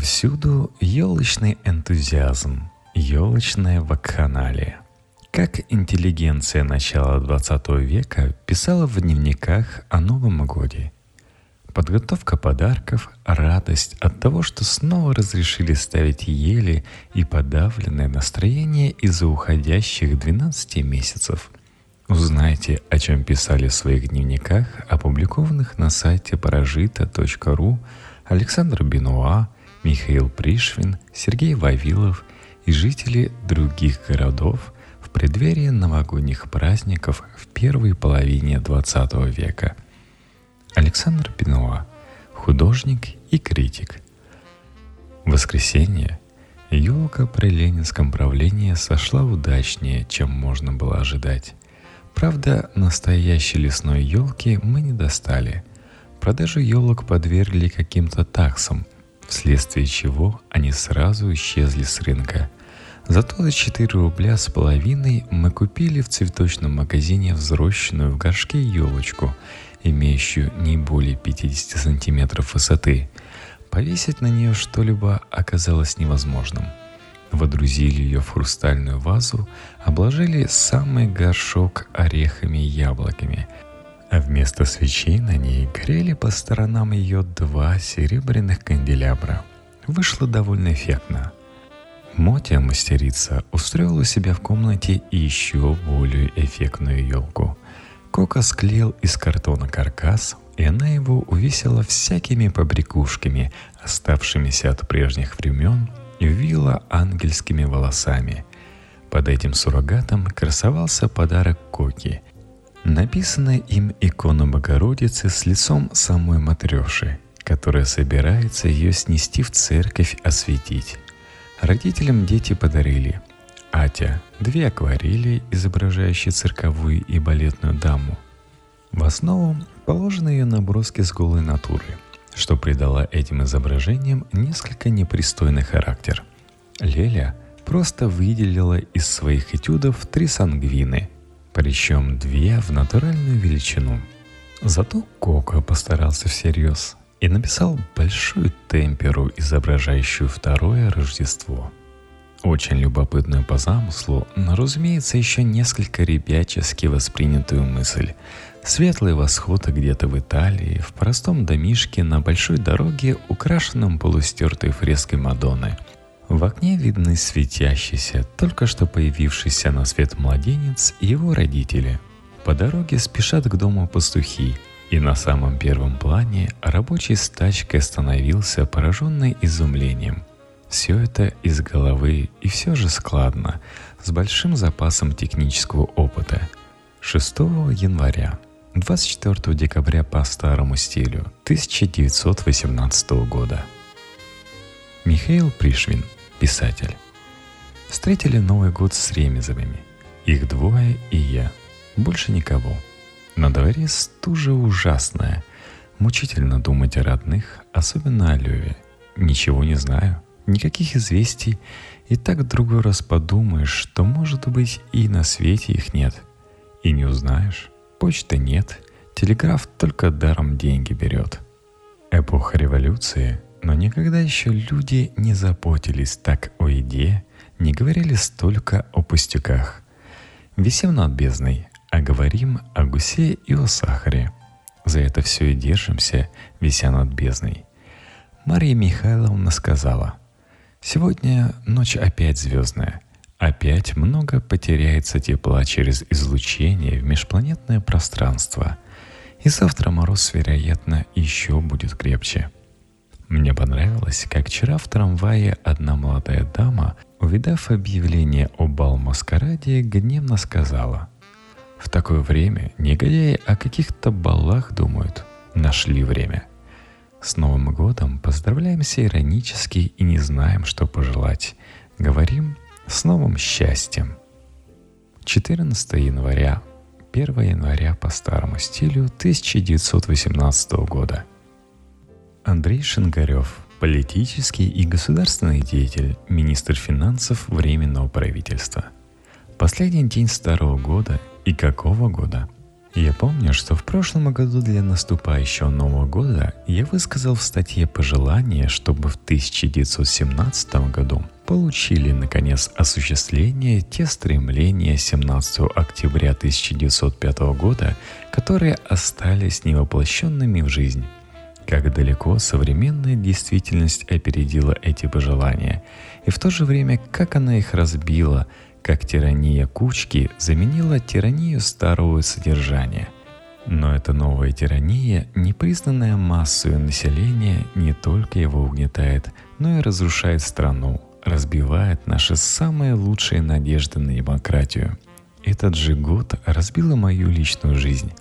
Повсюду елочный энтузиазм, елочная вакханалия. Как интеллигенция начала 20 века писала в дневниках о Новом Годе. Подготовка подарков, радость от того, что снова разрешили ставить ели и подавленное настроение из-за уходящих 12 месяцев. Узнайте, о чем писали в своих дневниках, опубликованных на сайте паражита.ру Александр Бенуа, Михаил Пришвин, Сергей Вавилов и жители других городов в преддверии новогодних праздников в первой половине XX века. Александр Бенуа, художник и критик. Воскресенье елка при ленинском правлении сошла удачнее, чем можно было ожидать. Правда, настоящей лесной елки мы не достали. Продажу елок подвергли каким-то таксам, вследствие чего они сразу исчезли с рынка. Зато за 4 рубля с половиной мы купили в цветочном магазине взрощенную в горшке елочку, имеющую не более 50 сантиметров высоты. Повесить на нее что-либо оказалось невозможным – водрузили ее в хрустальную вазу, обложили самый горшок орехами и яблоками, а вместо свечей на ней горели по сторонам ее два серебряных канделябра. Вышло довольно эффектно. Мотя, мастерица, устроила у себя в комнате еще более эффектную елку. Кока склеил из картона каркас, и она его увесила всякими побрякушками, оставшимися от прежних времен вила ангельскими волосами. Под этим суррогатом красовался подарок Коки. Написанная им икона Богородицы с лицом самой Матреши, которая собирается ее снести в церковь осветить. Родителям дети подарили Атя – две акварели, изображающие цирковую и балетную даму. В основу положены ее наброски с голой натуры – что придало этим изображениям несколько непристойный характер. Леля просто выделила из своих этюдов три сангвины, причем две в натуральную величину. Зато Коко постарался всерьез и написал большую темперу, изображающую второе Рождество. Очень любопытную по замыслу, но, разумеется, еще несколько ребячески воспринятую мысль – Светлый восход где-то в Италии, в простом домишке на большой дороге, украшенном полустертой фреской Мадонны. В окне видны светящийся, только что появившийся на свет младенец и его родители. По дороге спешат к дому пастухи, и на самом первом плане рабочий с тачкой остановился, пораженный изумлением. Все это из головы и все же складно, с большим запасом технического опыта. 6 января 24 декабря по старому стилю 1918 года. Михаил Пришвин, писатель. Встретили Новый год с Ремезовыми. Их двое и я. Больше никого. На дворе стужа ужасная. Мучительно думать о родных, особенно о Леве. Ничего не знаю, никаких известий. И так другой раз подумаешь, что, может быть, и на свете их нет. И не узнаешь. Почты нет, телеграф только даром деньги берет. Эпоха революции, но никогда еще люди не заботились так о еде, не говорили столько о пустяках. Висим над бездной, а говорим о гусе и о сахаре. За это все и держимся, вися над бездной. Мария Михайловна сказала, «Сегодня ночь опять звездная – Опять много потеряется тепла через излучение в межпланетное пространство. И завтра мороз, вероятно, еще будет крепче. Мне понравилось, как вчера в трамвае одна молодая дама, увидав объявление о бал-маскараде, гневно сказала «В такое время негодяи о каких-то балах думают. Нашли время». С Новым годом поздравляемся иронически и не знаем, что пожелать. Говорим с новым счастьем! 14 января, 1 января по старому стилю 1918 года. Андрей Шингарев, политический и государственный деятель, министр финансов Временного правительства. Последний день старого года и какого года? Я помню, что в прошлом году для наступающего Нового года я высказал в статье пожелание, чтобы в 1917 году получили, наконец, осуществление те стремления 17 октября 1905 года, которые остались невоплощенными в жизнь. Как далеко современная действительность опередила эти пожелания, и в то же время как она их разбила – как тирания кучки заменила тиранию старого содержания. Но эта новая тирания, не признанная массой населения, не только его угнетает, но и разрушает страну, разбивает наши самые лучшие надежды на демократию. Этот же год разбила мою личную жизнь.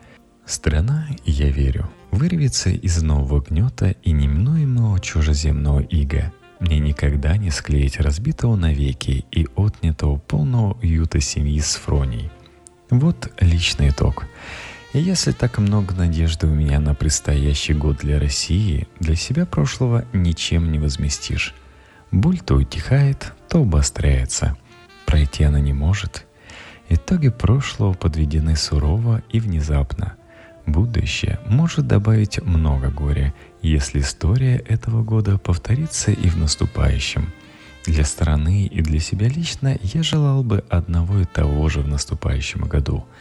Страна, я верю, вырвется из нового гнета и неминуемого чужеземного ига – мне никогда не склеить разбитого навеки и отнятого полного уюта семьи с Фроней. Вот личный итог. И если так много надежды у меня на предстоящий год для России, для себя прошлого ничем не возместишь. Боль то утихает, то обостряется. Пройти она не может. Итоги прошлого подведены сурово и внезапно. Будущее может добавить много горя, если история этого года повторится и в наступающем. Для страны и для себя лично я желал бы одного и того же в наступающем году –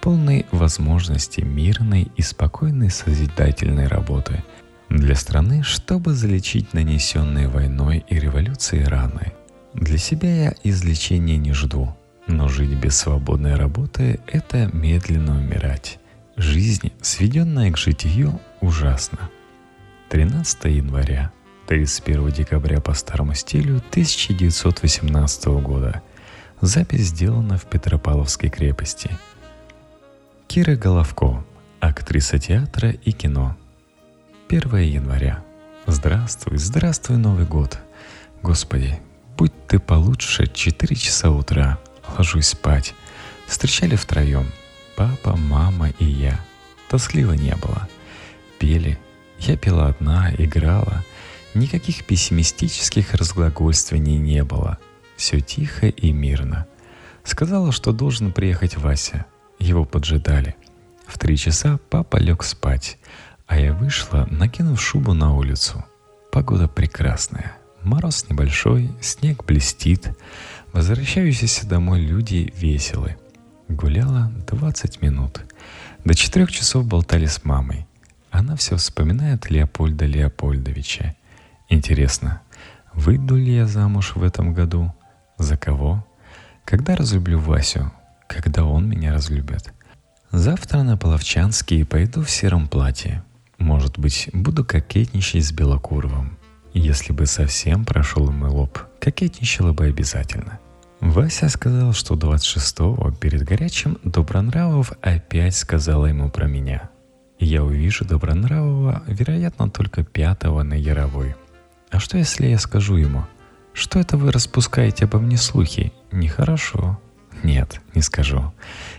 полной возможности мирной и спокойной созидательной работы для страны, чтобы залечить нанесенные войной и революцией раны. Для себя я излечения не жду, но жить без свободной работы – это медленно умирать. Жизнь, сведенная к житию, ужасна. 13 января, 31 декабря по старому стилю 1918 года. Запись сделана в Петропавловской крепости. Кира Головко, актриса театра и кино. 1 января. Здравствуй, здравствуй, Новый год. Господи, будь ты получше 4 часа утра. Ложусь спать. Встречали втроем – Папа, мама и я. Тоскливо не было. Пели. Я пела одна, играла. Никаких пессимистических разглагольствований не было. Все тихо и мирно. Сказала, что должен приехать Вася. Его поджидали. В три часа папа лег спать, а я вышла, накинув шубу на улицу. Погода прекрасная. Мороз небольшой, снег блестит. Возвращающиеся домой люди веселы – Гуляла 20 минут. До четырех часов болтали с мамой. Она все вспоминает Леопольда Леопольдовича. Интересно, выйду ли я замуж в этом году? За кого? Когда разлюблю Васю? Когда он меня разлюбит? Завтра на Половчанский пойду в сером платье. Может быть, буду кокетничать с Белокуровым. Если бы совсем прошел мой лоб, кокетничала бы обязательно – Вася сказал, что 26-го перед горячим Добронравов опять сказала ему про меня. Я увижу Добронравова, вероятно, только пятого на Яровой. А что если я скажу ему, что это вы распускаете обо мне слухи? Нехорошо. Нет, не скажу.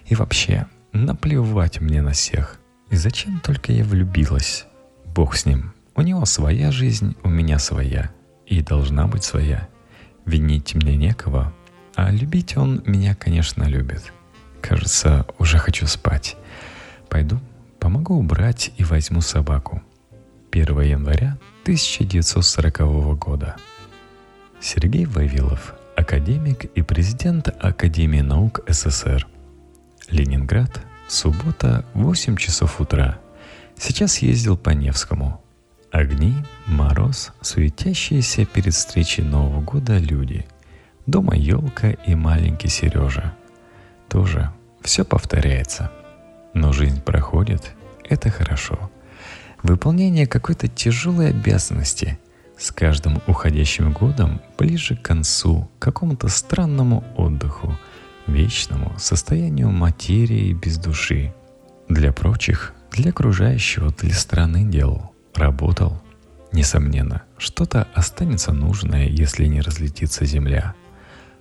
И вообще, наплевать мне на всех. И зачем только я влюбилась? Бог с ним. У него своя жизнь, у меня своя. И должна быть своя. Винить мне некого, а любить он меня, конечно, любит. Кажется, уже хочу спать. Пойду, помогу убрать и возьму собаку. 1 января 1940 года. Сергей Вавилов, академик и президент Академии наук СССр. Ленинград, суббота, 8 часов утра. Сейчас ездил по Невскому. Огни, мороз, суетящиеся перед встречей Нового года люди – Дома елка и маленький Сережа. Тоже все повторяется. Но жизнь проходит, это хорошо. Выполнение какой-то тяжелой обязанности с каждым уходящим годом ближе к концу, к какому-то странному отдыху, вечному состоянию материи без души. Для прочих, для окружающего, для страны делал, работал. Несомненно, что-то останется нужное, если не разлетится земля –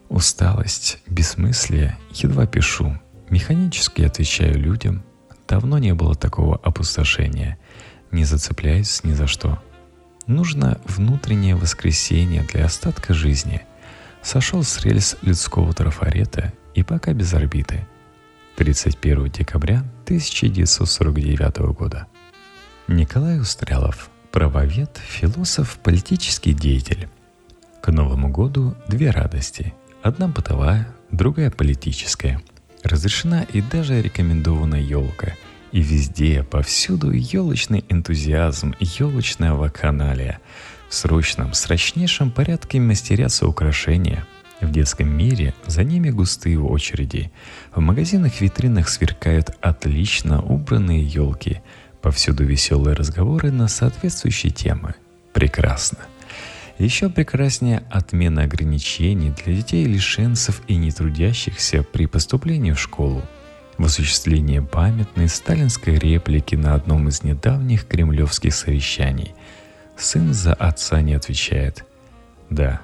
Усталость, бессмыслие, едва пишу. Механически отвечаю людям. Давно не было такого опустошения. Не зацепляюсь ни за что. Нужно внутреннее воскресение для остатка жизни. Сошел с рельс людского трафарета и пока без орбиты. 31 декабря 1949 года. Николай Устрялов, правовед, философ, политический деятель. К Новому году две радости. Одна бытовая, другая политическая. Разрешена и даже рекомендована елка. И везде, повсюду елочный энтузиазм, елочная вакханалия. В срочном, срочнейшем порядке мастерятся украшения – в детском мире за ними густые очереди. В магазинах витринах сверкают отлично убранные елки. Повсюду веселые разговоры на соответствующие темы. Прекрасно. Еще прекраснее отмена ограничений для детей лишенцев и нетрудящихся при поступлении в школу. В осуществлении памятной сталинской реплики на одном из недавних кремлевских совещаний. Сын за отца не отвечает. Да,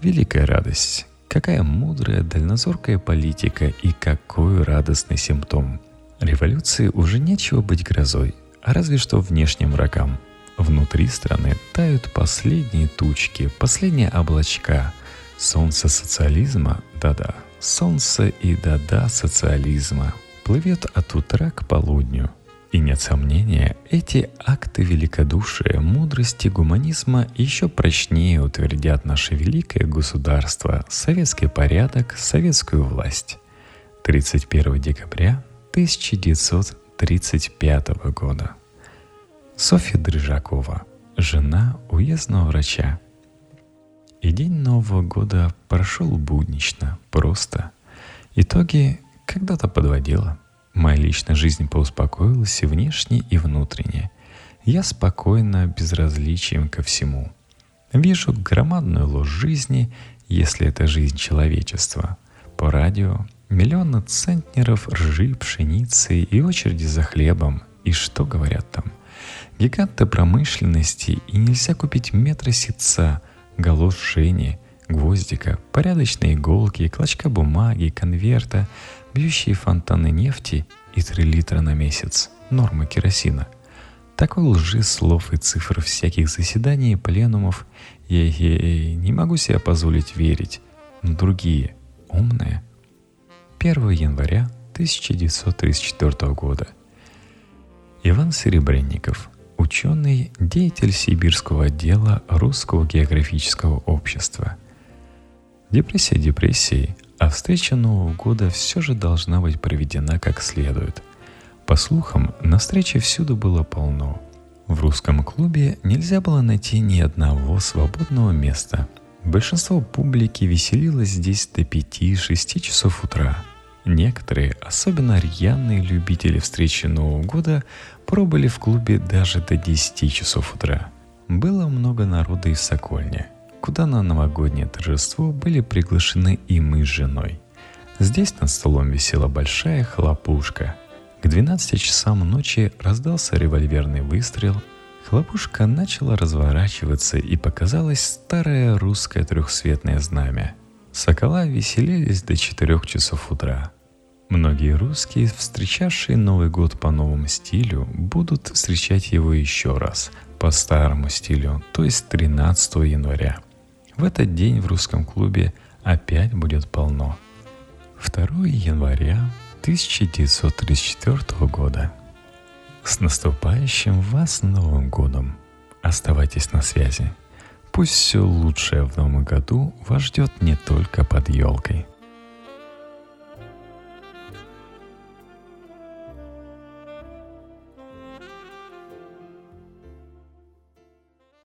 Великая радость. Какая мудрая, дальнозоркая политика и какой радостный симптом. Революции уже нечего быть грозой, а разве что внешним врагам. Внутри страны тают последние тучки, последние облачка. Солнце социализма, да-да, солнце и да-да социализма плывет от утра к полудню – и нет сомнения, эти акты великодушия, мудрости, гуманизма еще прочнее утвердят наше великое государство, советский порядок, советскую власть. 31 декабря 1935 года. Софья Дрыжакова, жена уездного врача. И день Нового года прошел буднично, просто. Итоги когда-то подводила – Моя личная жизнь поуспокоилась и внешне, и внутренне. Я спокойно, безразличием ко всему. Вижу громадную ложь жизни, если это жизнь человечества. По радио миллионы центнеров ржи, пшеницы и очереди за хлебом. И что говорят там? Гиганты промышленности, и нельзя купить метра ситца, голов шени, гвоздика, порядочной иголки, клочка бумаги, конверта — бьющие фонтаны нефти и 3 литра на месяц, норма керосина. Такой лжи слов и цифр всяких заседаний и пленумов я не могу себе позволить верить, но другие, умные. 1 января 1934 года. Иван Серебренников, ученый, деятель Сибирского отдела Русского географического общества. Депрессия депрессией, а встреча Нового года все же должна быть проведена как следует. По слухам, на встрече всюду было полно. В русском клубе нельзя было найти ни одного свободного места. Большинство публики веселилось здесь до 5-6 часов утра. Некоторые, особенно рьяные любители встречи Нового года, пробыли в клубе даже до 10 часов утра. Было много народа из Сокольни – куда на новогоднее торжество были приглашены и мы с женой. Здесь над столом висела большая хлопушка. К 12 часам ночи раздался револьверный выстрел, хлопушка начала разворачиваться и показалось старое русское трехцветное знамя. Сокола веселились до 4 часов утра. Многие русские, встречавшие Новый год по новому стилю, будут встречать его еще раз, по старому стилю, то есть 13 января – в этот день в русском клубе опять будет полно. 2 января 1934 года. С наступающим вас Новым годом! Оставайтесь на связи. Пусть все лучшее в новом году вас ждет не только под елкой.